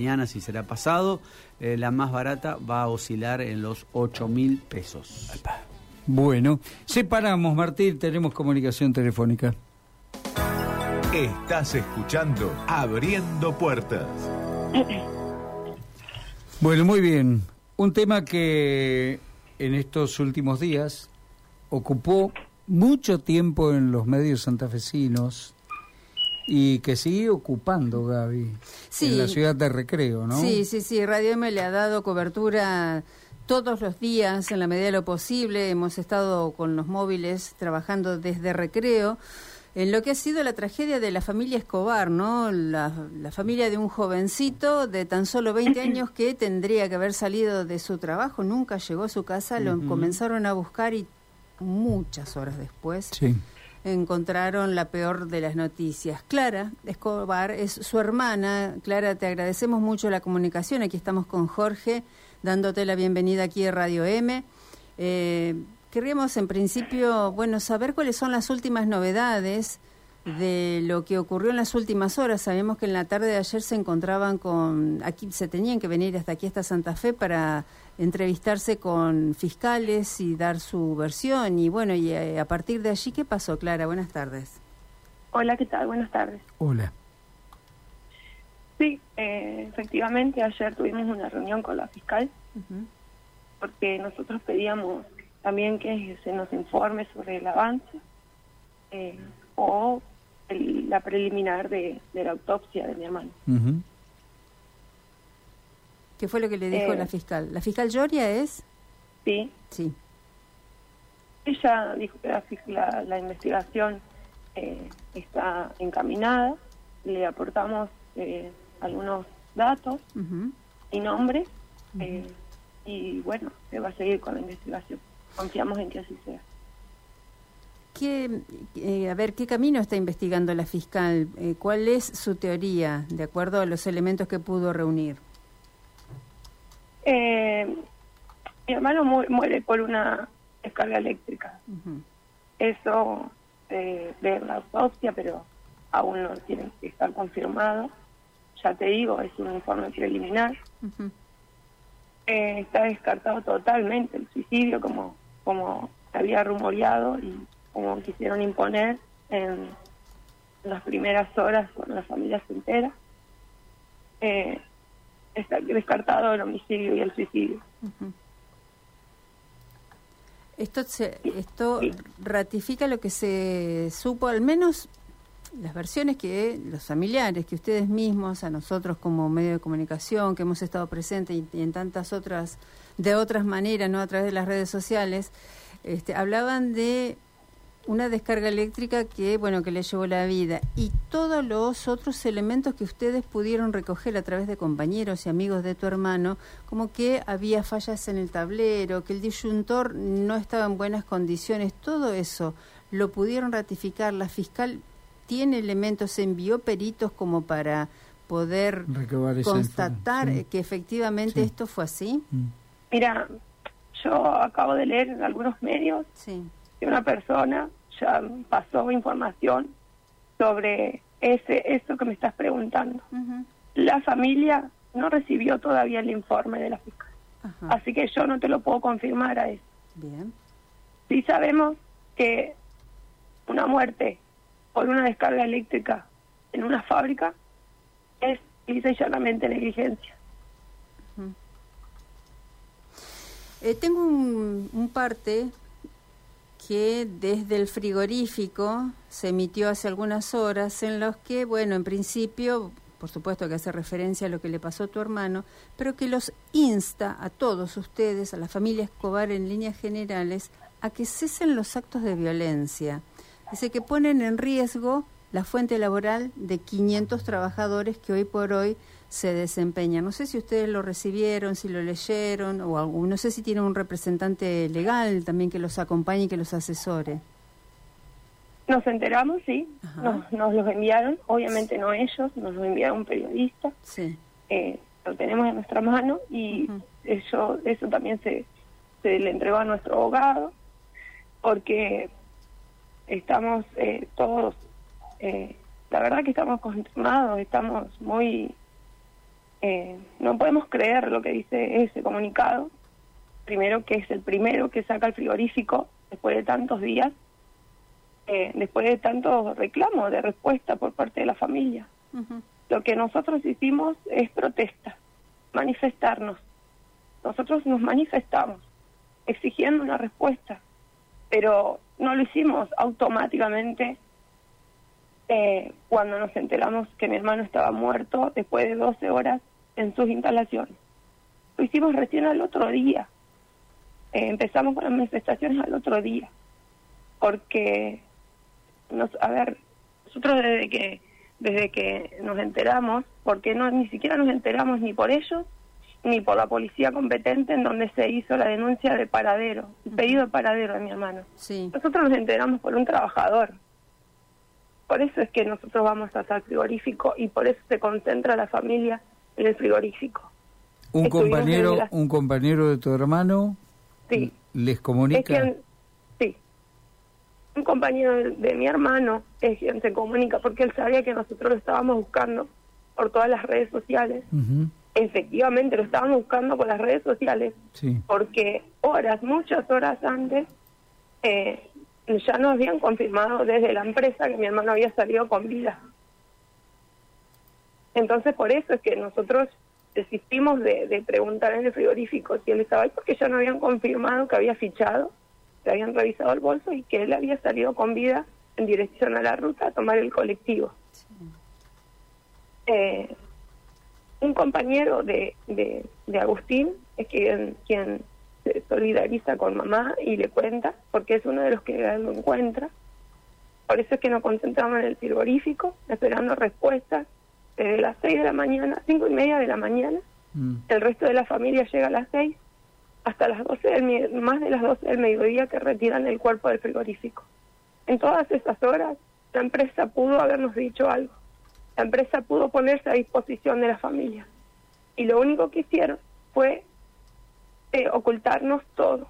mañana si será pasado, eh, la más barata va a oscilar en los 8 mil pesos. Bueno, separamos, Martín, tenemos comunicación telefónica. Estás escuchando Abriendo Puertas. Bueno, muy bien. Un tema que en estos últimos días ocupó mucho tiempo en los medios santafesinos y que sigue ocupando, Gaby, en la ciudad de Recreo, ¿no? Sí, sí, sí. Radio M le ha dado cobertura todos los días, en la medida de lo posible. Hemos estado con los móviles trabajando desde Recreo en lo que ha sido la tragedia de la familia Escobar, ¿no? La, familia de un jovencito de tan solo 20 años que tendría que haber salido de su trabajo, nunca llegó a su casa, lo comenzaron a buscar y muchas horas después sí encontraron la peor de las noticias. Clara Escobar es su hermana. Clara, te agradecemos mucho la comunicación. Aquí estamos con Jorge, dándote la bienvenida aquí a Radio M. Eh, querríamos en principio, bueno, saber cuáles son las últimas novedades de lo que ocurrió en las últimas horas. Sabemos que en la tarde de ayer se encontraban con, aquí se tenían que venir hasta aquí, hasta Santa Fe, para entrevistarse con fiscales y dar su versión. Y bueno, y eh, a partir de allí, ¿qué pasó, Clara? Buenas tardes. Hola, ¿qué tal? Buenas tardes. Hola. Sí, eh, efectivamente, ayer tuvimos una reunión con la fiscal, porque nosotros pedíamos también que se nos informe sobre el avance eh, o la preliminar de, la autopsia de mi hermano. ¿Qué fue lo que le dijo la eh, fiscal? ¿La fiscal Lloria es? Sí. Sí. Ella dijo que la, la, investigación eh, está encaminada, le aportamos eh, algunos datos y nombres, y bueno, se va a seguir con la investigación. Confiamos en que así sea. ¿Qué, a ver, ¿qué camino está investigando la fiscal? ¿Cuál es su teoría, de acuerdo a los elementos que pudo reunir? Eh, mi hermano muere por una descarga eléctrica. Eso de ver la autopsia, pero aún no tiene que estar confirmado. Ya te digo, es un informe preliminar. Eh, está descartado totalmente el suicidio, como, como había rumoreado y como quisieron imponer en las primeras horas cuando la familia se entera. Eh, está descartado el homicidio y el suicidio. Esto, esto ratifica lo que se supo, al menos las versiones que los familiares, que ustedes mismos, a nosotros como medio de comunicación, que hemos estado presentes y, en tantas otras, de otras maneras, no a través de las redes sociales, este, hablaban de una descarga eléctrica que, bueno, que le llevó la vida y todos los otros elementos que ustedes pudieron recoger a través de compañeros y amigos de tu hermano, como que había fallas en el tablero, que el disyuntor no estaba en buenas condiciones, todo eso lo pudieron ratificar. La fiscal tiene elementos, envió peritos como para poder constatar que efectivamente esto fue así. Mm. Mira, yo acabo de leer en algunos medios que una persona pasó información sobre ese eso que me estás preguntando. La familia no recibió todavía el informe de la fiscal. Así que yo no te lo puedo confirmar a eso. Bien. Sí sabemos que una muerte por una descarga eléctrica en una fábrica es lisa y llanamente negligencia. Eh, tengo un, un parte que desde el frigorífico se emitió hace algunas horas en los que, bueno, en principio, por supuesto que hace referencia a lo que le pasó a tu hermano, pero que los insta a todos ustedes, a la familia Escobar en líneas generales, a que cesen los actos de violencia. Dice que ponen en riesgo la fuente laboral de 500 trabajadores que hoy por hoy se desempeña. No sé si ustedes lo recibieron, si lo leyeron, o no sé si tienen un representante legal también que los acompañe y que los asesore. Nos enteramos, sí, nos, nos, los enviaron, obviamente no ellos, nos lo enviaron un periodista. Sí. Eh, lo tenemos en nuestra mano y eso, eso también se, se le entregó a nuestro abogado porque estamos eh, todos, eh, la verdad que estamos consternados, estamos muy eh, no podemos creer lo que dice ese comunicado, primero que es el primero que saca el frigorífico después de tantos días, eh, después de tantos reclamos de respuesta por parte de la familia. Lo que nosotros hicimos es protesta, manifestarnos. Nosotros nos manifestamos exigiendo una respuesta, pero no lo hicimos automáticamente eh, cuando nos enteramos que mi hermano estaba muerto después de 12 horas en sus instalaciones. Lo hicimos recién al otro día. Eh, empezamos con las manifestaciones al otro día. Porque, nos, a ver, nosotros desde que desde que nos enteramos, porque no ni siquiera nos enteramos ni por ellos ni por la policía competente en donde se hizo la denuncia de paradero, el pedido de paradero de mi hermano. Sí. Nosotros nos enteramos por un trabajador. Por eso es que nosotros vamos hasta el frigorífico y por eso se concentra la familia en el frigorífico. Un compañero, un compañero de tu hermano sí. les comunica. sí. Un compañero de, mi hermano es quien se comunica porque él sabía que nosotros lo estábamos buscando por todas las redes sociales. Efectivamente, lo estábamos buscando por las redes sociales porque horas, muchas horas antes, eh, ya nos habían confirmado desde la empresa que mi hermano había salido con vida. Entonces, por eso es que nosotros desistimos de, preguntar en el frigorífico si él estaba ahí, porque ya no habían confirmado que había fichado, que habían revisado el bolso y que él había salido con vida en dirección a la ruta a tomar el colectivo. Eh, un compañero de, de, de Agustín es quien, quien se solidariza con mamá y le cuenta, porque es uno de los que lo encuentra. Por eso es que nos concentramos en el frigorífico, esperando respuestas desde las 6 de la mañana, cinco y media de la mañana. Mm. El resto de la familia llega a las 6 hasta las 12 del, más de las 12 del mediodía que retiran el cuerpo del frigorífico. En todas esas horas, la empresa pudo habernos dicho algo. La empresa pudo ponerse a disposición de la familia. Y lo único que hicieron fue eh, ocultarnos todo.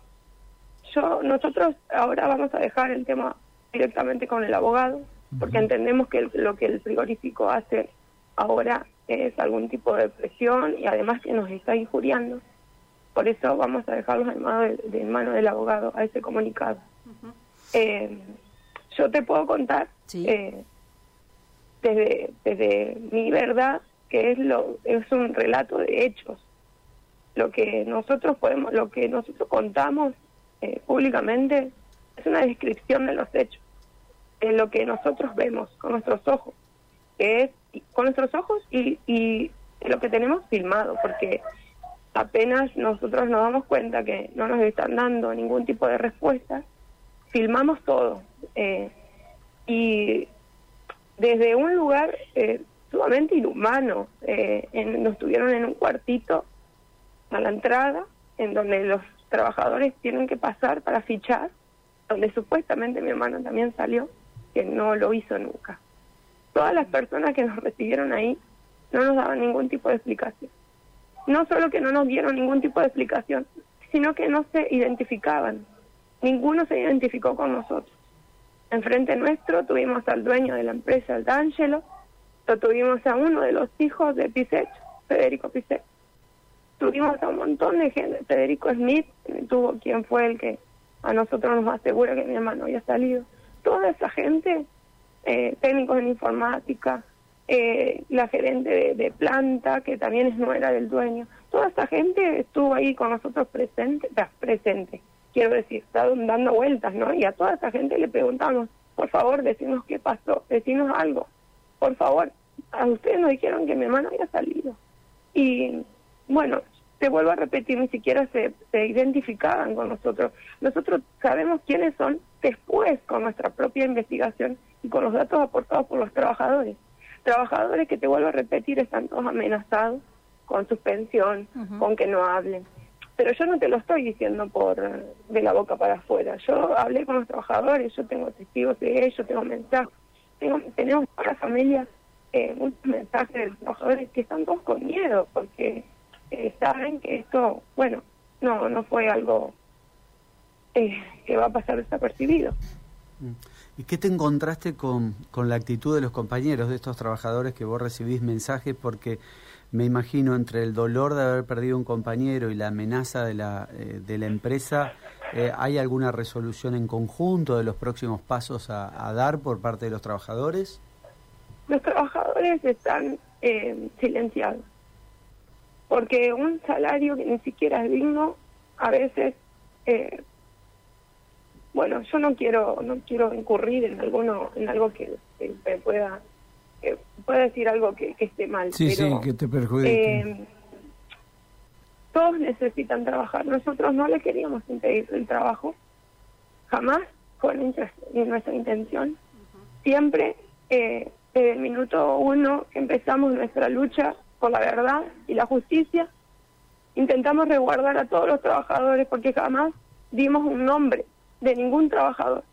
Yo, nosotros ahora vamos a dejar el tema directamente con el abogado, porque entendemos que lo que el frigorífico hace ahora es algún tipo de presión y además que nos está injuriando. Por eso vamos a dejarlos en mano, de, mano del abogado a ese comunicado. Eh, yo te puedo contar eh, desde, desde mi verdad que es lo es un relato de hechos lo que nosotros podemos, lo que nosotros contamos eh, públicamente es una descripción de los hechos, es lo que nosotros vemos con nuestros ojos, que es con nuestros ojos y, y lo que tenemos filmado, porque apenas nosotros nos damos cuenta que no nos están dando ningún tipo de respuesta, filmamos todo. Eh, y desde un lugar eh, sumamente inhumano, eh, nos tuvieron en un cuartito a la entrada, en donde los trabajadores tienen que pasar para fichar, donde supuestamente mi hermano también salió, que no lo hizo nunca. Todas las personas que nos recibieron ahí no nos daban ningún tipo de explicación. No solo que no nos dieron ningún tipo de explicación, sino que no se identificaban. Ninguno se identificó con nosotros. Enfrente nuestro tuvimos al dueño de la empresa, el D'Angelo, lo tuvimos a uno de los hijos de Pisech, Federico Pisech tuvimos a un montón de gente. Federico Smith tuvo quien fue el que a nosotros nos asegura que mi hermano había salido. Toda esa gente, eh, técnicos en informática, eh, la gerente de, planta, que también es nuera del dueño, toda esa gente estuvo ahí con nosotros presente, presente, quiero decir, dando vueltas, ¿no? Y a toda esa gente le preguntamos, por favor, decimos qué pasó, decimos algo, por favor. A ustedes nos dijeron que mi hermano había salido. Y bueno, te vuelvo a repetir, ni siquiera se, se identificaban con nosotros. Nosotros sabemos quiénes son después con nuestra propia investigación y con los datos aportados por los trabajadores. Trabajadores que te vuelvo a repetir están todos amenazados con suspensión, con que no hablen. Pero yo no te lo estoy diciendo por de la boca para afuera. Yo hablé con los trabajadores, yo tengo testigos de ellos, tengo mensajes. Tengo, tenemos para la familia eh, muchos mensajes de los trabajadores que están todos con miedo porque eh, saben que esto, bueno, no, no fue algo eh, que va a pasar desapercibido. ¿Y qué te encontraste con, con la actitud de los compañeros, de estos trabajadores que vos recibís mensajes? Porque me imagino entre el dolor de haber perdido un compañero y la amenaza de la, eh, de la empresa, eh, ¿hay alguna resolución en conjunto de los próximos pasos a, dar por parte de los trabajadores? Los trabajadores están eh, silenciados, porque un salario que ni siquiera es digno, a veces, bueno, yo no quiero no quiero incurrir en alguno en algo que, que pueda eh, puedo decir algo que, esté mal. Sí, sí, que te perjudique. Eh, todos necesitan trabajar. Nosotros no le queríamos impedir el trabajo, jamás fue nuestra intención. Siempre, eh, desde el minuto uno que empezamos nuestra lucha por la verdad y la justicia, intentamos resguardar a todos los trabajadores porque jamás dimos un nombre de ningún trabajador.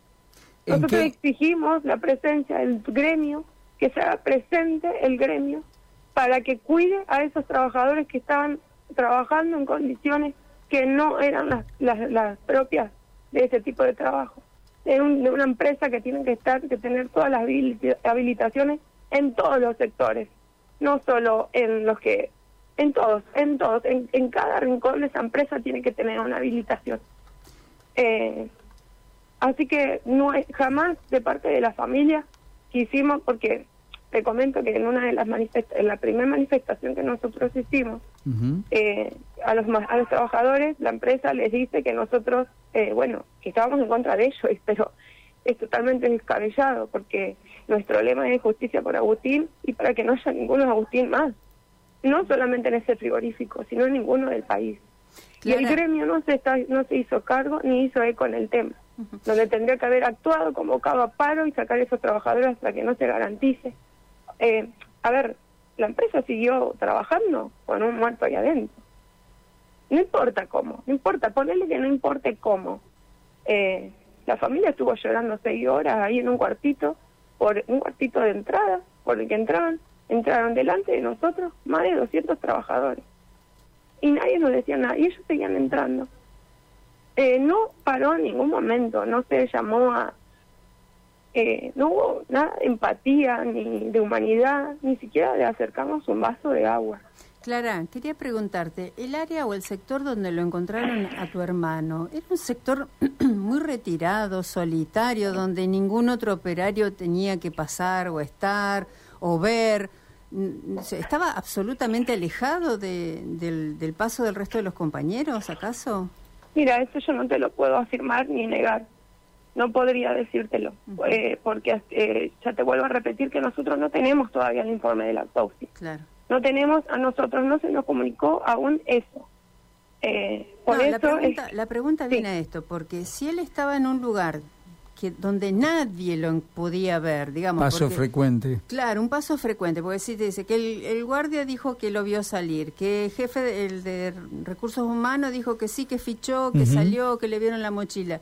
Nosotros exigimos la presencia del gremio que se haga presente el gremio para que cuide a esos trabajadores que estaban trabajando en condiciones que no eran las, las, propias de ese tipo de trabajo. De, de, una empresa que tiene que estar, que tener todas las habilitaciones en todos los sectores, no solo en los que, en todos, en todos, en, en cada rincón de esa empresa tiene que tener una habilitación. Eh, así que no es, jamás de parte de la familia hicimos porque te comento que en una de las en la primera manifestación que nosotros hicimos eh, a los a los trabajadores la empresa les dice que nosotros eh, bueno que estábamos en contra de ellos pero es totalmente descabellado porque nuestro lema es justicia por Agustín y para que no haya ninguno Agustín más no solamente en ese frigorífico sino en ninguno del país. Y el gremio no se está no se hizo cargo ni hizo eco en el tema donde tendría que haber actuado, convocado a paro y sacar a esos trabajadores hasta que no se garantice. Eh, a ver, la empresa siguió trabajando con un muerto ahí adentro. No importa cómo, no importa, ponerle que no importe cómo. Eh, la familia estuvo llorando seis horas ahí en un cuartito, por un cuartito de entrada, por el que entraron, entraron delante de nosotros más de 200 trabajadores. Y nadie nos decía nada, y ellos seguían entrando. Eh, no paró en ningún momento, no se llamó a... Eh, no hubo nada de empatía ni de humanidad, ni siquiera de acercarnos un vaso de agua. Clara, quería preguntarte, ¿el área o el sector donde lo encontraron a tu hermano era un sector muy retirado, solitario, donde ningún otro operario tenía que pasar o estar o ver? ¿Estaba absolutamente alejado del, del paso del resto de los compañeros, acaso? Mira, eso yo no te lo puedo afirmar ni negar. No podría decírtelo, eh, porque eh, ya te vuelvo a repetir que nosotros no tenemos todavía el informe de la autopsia. Claro. No tenemos, a nosotros no se nos comunicó aún eso. Eh, por eso la pregunta, la pregunta viene a esto, porque si él estaba en un lugar que donde nadie lo podía ver, digamos. Paso frecuente. Claro, un paso frecuente, porque si te dice que el, guardia dijo que lo vio salir, que el jefe de, el de recursos humanos dijo que sí, que fichó, que salió, que le vieron la mochila.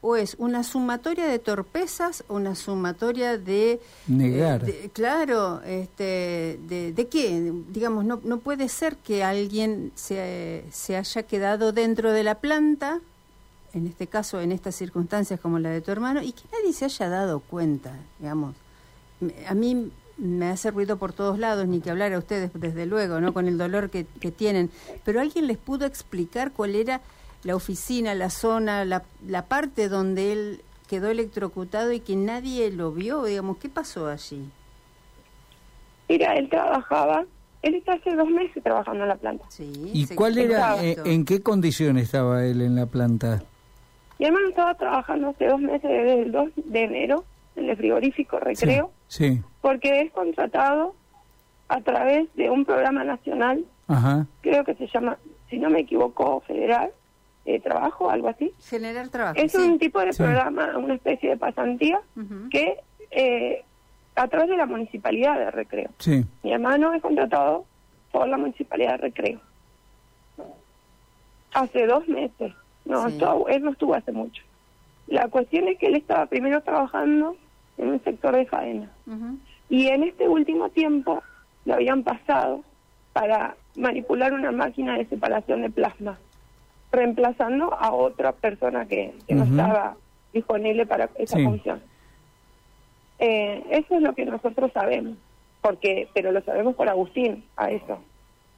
o es una sumatoria de torpezas o una sumatoria de... Negar. Eh, claro, este, de, de, qué? Digamos, no, no puede ser que alguien se, se haya quedado dentro de la planta en este caso, en estas circunstancias como la de tu hermano, y que nadie se haya dado cuenta, digamos. A mí me hace ruido por todos lados, ni que hablar a ustedes, desde luego, ¿no? Con el dolor que, tienen. Pero alguien les pudo explicar cuál era la oficina, la zona, la, la parte donde él quedó electrocutado y que nadie lo vio, digamos, ¿qué pasó allí? Mira, él trabajaba, él está hace dos meses trabajando en la planta. Sí, ¿Y cuál era, eh, en qué condición estaba él en la planta? Mi hermano estaba trabajando hace dos meses, desde el 2 de enero, en el frigorífico Recreo, sí, porque es contratado a través de un programa nacional, creo que se llama, si no me equivoco, Federal de Trabajo, algo así. Generar trabajo. Es un tipo de programa, una especie de pasantía, que eh, a través de la municipalidad de Recreo. Sí. Mi hermano es contratado por la municipalidad de Recreo. Hace dos meses. No, él no estuvo hace mucho. La cuestión es que él estaba primero trabajando en un sector de faena. Y en este último tiempo lo habían pasado para manipular una máquina de separación de plasma, reemplazando a otra persona que, no estaba disponible para esa función. Eh, eso es lo que nosotros sabemos, porque pero lo sabemos por Agustín, a eso.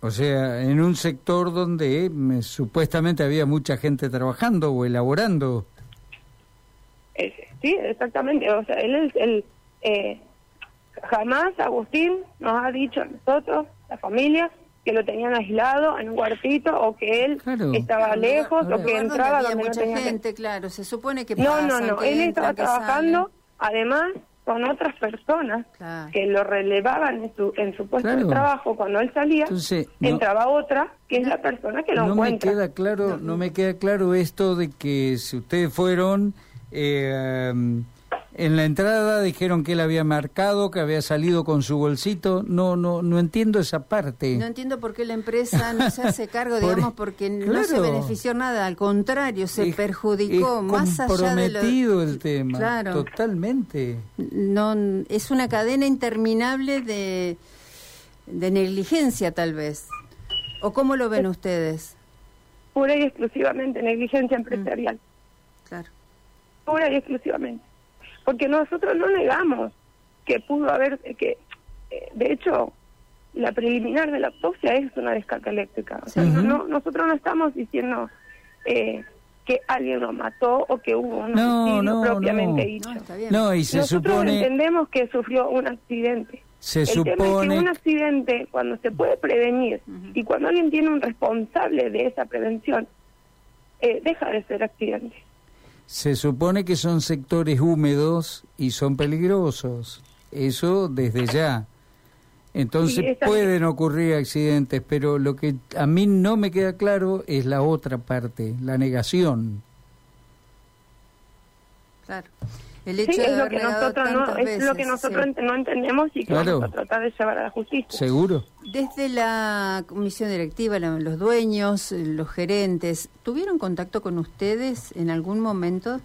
O sea, en un sector donde eh, supuestamente había mucha gente trabajando o elaborando. sí, exactamente. O sea, él es el... Eh, jamás Agustín nos ha dicho a nosotros, la familia, que lo tenían aislado en un cuartito o que él estaba lejos o que entraba donde mucha no gente, claro, se supone que No, no, no, él estaba trabajando además con otras personas que lo relevaban en su, en su puesto de trabajo cuando él salía, entraba otra que es la persona que lo no encuentra. Me queda claro, no me queda claro esto de que si ustedes fueron eh, en la entrada dijeron que él había marcado, que había salido con su bolsito. No, no, no entiendo esa parte. No entiendo por qué la empresa no se hace cargo, digamos, porque no se benefició nada. Al contrario, se perjudicó más allá de lo. el tema. Claro. Totalmente. No, es una cadena interminable de, de negligencia, tal vez. ¿O cómo lo ven ustedes? Pura y exclusivamente negligencia empresarial. Claro. Pura y exclusivamente porque nosotros no negamos que pudo haber, que eh, de hecho la preliminar de la autopsia es una descarga eléctrica. O sea, no, nosotros no estamos diciendo eh, que alguien lo mató o que hubo un no, propiamente dicho. No, y se nosotros supone... entendemos que sufrió un accidente. Se El supone tema es que un accidente, cuando se puede prevenir y cuando alguien tiene un responsable de esa prevención, eh, deja de ser accidente. Se supone que son sectores húmedos y son peligrosos. Eso desde ya. Entonces pueden ocurrir accidentes, pero lo que a mí no me queda claro es la otra parte, la negación. Claro. El hecho de es lo que nosotros no es lo que nosotros no entendemos y que vamos a tratar de llevar a la justicia. Seguro. Desde la comisión directiva, los dueños, los gerentes, ¿tuvieron contacto con ustedes en algún momento?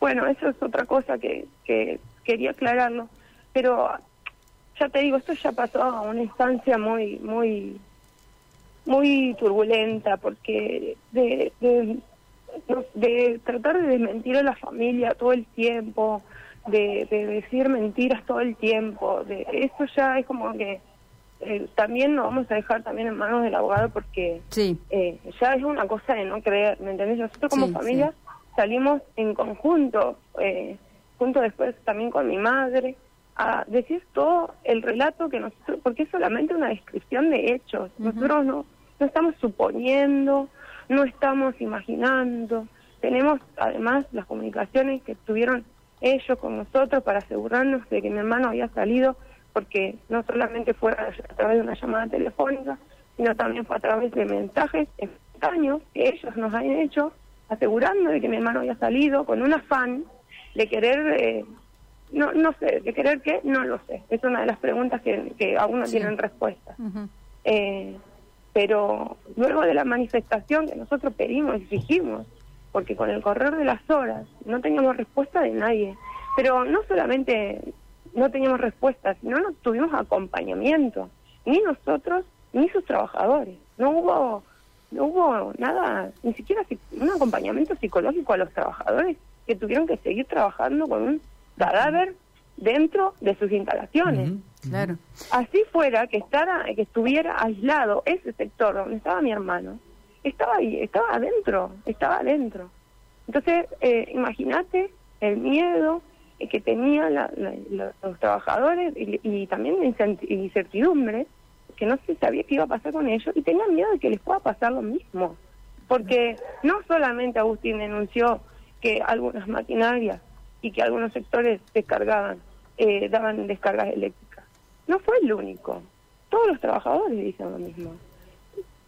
Bueno, eso es otra cosa que, que quería aclararlo, pero ya te digo, esto ya pasó a una instancia muy muy muy turbulenta porque de de tratar de desmentir a la familia todo el tiempo, de, decir mentiras todo el tiempo, de eso ya es como que eh, también nos vamos a dejar también en manos del abogado porque sí. eh, ya es una cosa de no creer, ¿me entendés? Nosotros como familia salimos en conjunto, eh, junto después también con mi madre, a decir todo el relato que nosotros, porque es solamente una descripción de hechos, nosotros no, no estamos suponiendo, no estamos imaginando. Tenemos además las comunicaciones que tuvieron ellos con nosotros para asegurarnos de que mi hermano había salido, porque no solamente fue a, través de una llamada telefónica, sino también fue a través de mensajes espontáneos que ellos nos han hecho, asegurando de que mi hermano había salido con un afán de querer, eh, no, no sé, de querer qué, no lo sé. Es una de las preguntas que, que aún no tienen respuesta. eh, pero luego de la manifestación que nosotros pedimos, exigimos, porque con el correr de las horas no teníamos respuesta de nadie, pero no solamente no teníamos respuesta, sino no tuvimos acompañamiento, ni nosotros ni sus trabajadores. No hubo no hubo nada, ni siquiera un acompañamiento psicológico a los trabajadores que tuvieron que seguir trabajando con un cadáver dentro de sus instalaciones. Claro. Así fuera que estara, que estuviera aislado ese sector donde estaba mi hermano, estaba ahí, estaba adentro, estaba adentro. Entonces, eh, imagínate el miedo que tenían los trabajadores y, también incertidumbre, que no se sabía qué iba a pasar con ellos y tenían miedo de que les pueda pasar lo mismo. Porque no solamente Agustín denunció que algunas maquinarias y que algunos sectores descargaban, eh, daban descargas eléctricas. No fue el único. Todos los trabajadores dicen lo mismo.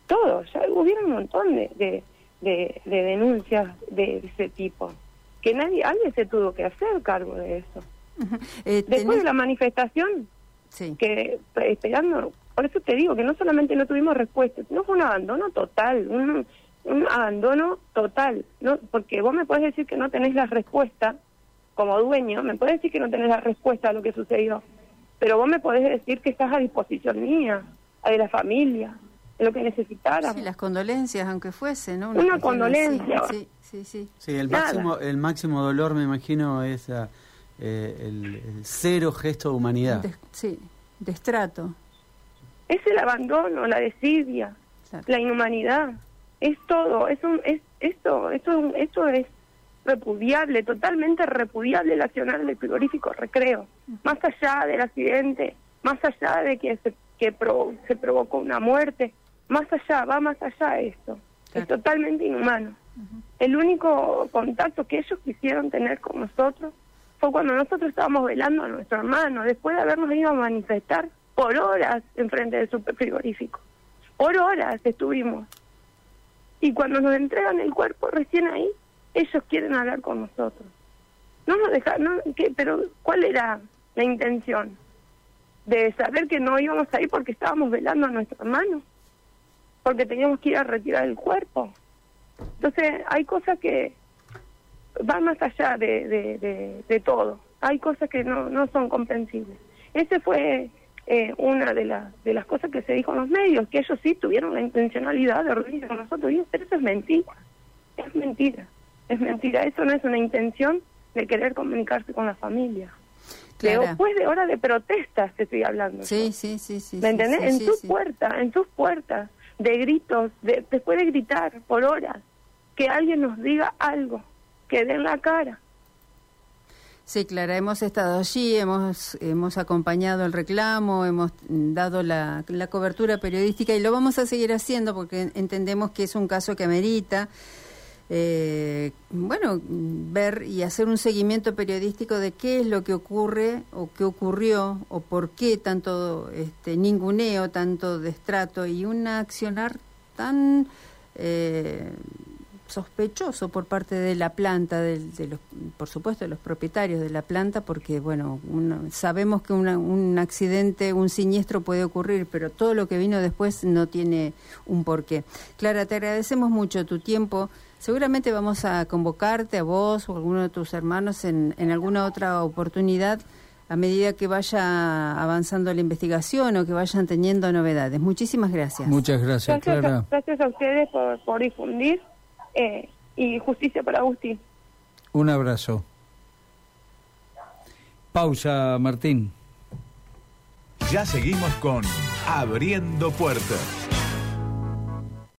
Todos. Ya hubo un montón de, de, denuncias de, ese tipo. Que nadie, alguien se tuvo que hacer cargo de eso. Eh, Después de la manifestación, que esperando, por eso te digo que no solamente no tuvimos respuesta, sino fue un abandono total, un, un abandono total, no porque vos me podés decir que no tenés la respuesta, como dueño, me puedes decir que no tenés la respuesta a lo que sucedió, pero vos me podés decir que estás a disposición mía, a de la familia, de lo que necesitara. Sí, las condolencias, aunque fuese, ¿no? Una, condolencia. Sí, sí, sí. Sí, el máximo, el máximo dolor, me imagino, es ah, eh, el, cero gesto de humanidad. sí, de estrato. Es el abandono, la desidia, la inhumanidad. Es todo. Es un, es, esto, esto, esto es repudiable, totalmente repudiable el accionar del frigorífico recreo. Más allá del accidente, más allá de que se, que se provocó una muerte, más allá, va más allá de esto. Es totalmente inhumano. El único contacto que ellos quisieron tener con nosotros fue cuando nosotros estábamos velando a nuestro hermano, después de habernos ido a manifestar por horas enfrente del super frigorífico. Por horas estuvimos. Y cuando nos entregan el cuerpo, recién ahí, ellos quieren hablar con nosotros. No nos dejaron, pero ¿cuál era la intención? De saber que no íbamos a ir porque estábamos velando a nuestro hermano, porque teníamos que ir a retirar el cuerpo. Entonces, hay cosas que van más allá de, de, todo. Hay cosas que no, no son comprensibles. Ese fue eh, una de, las de las cosas que se dijo en los medios, que ellos sí tuvieron la intencionalidad de reunirse con nosotros. pero eso es mentira. Es mentira. Es mentira. Eso no es una intención de querer comunicarse con la familia. Después de horas de protestas te estoy hablando. Sí, sí, sí, sí. ¿Me entendés? en sus puertas, en sus puertas, de gritos, de, después de gritar por horas, que alguien nos diga algo, que den la cara. Sí, Clara, hemos estado allí, hemos, hemos acompañado el reclamo, hemos dado la, la cobertura periodística y lo vamos a seguir haciendo porque entendemos que es un caso que amerita eh, bueno, ver y hacer un seguimiento periodístico de qué es lo que ocurre o qué ocurrió o por qué tanto este, ninguneo, tanto destrato y un accionar tan eh, sospechoso por parte de la planta, de, los, por supuesto de los propietarios de la planta, porque bueno, sabemos que un accidente, un siniestro puede ocurrir, pero todo lo que vino después no tiene un porqué. Clara, te agradecemos mucho tu tiempo. Seguramente vamos a convocarte a vos o a alguno de tus hermanos en, en alguna otra oportunidad a medida que vaya avanzando la investigación o que vayan teniendo novedades. Muchísimas gracias. Muchas gracias, Clara. gracias a ustedes por, por difundir eh, y justicia para Agustín. Un abrazo. Pausa, Martín. Ya seguimos con Abriendo Puertas.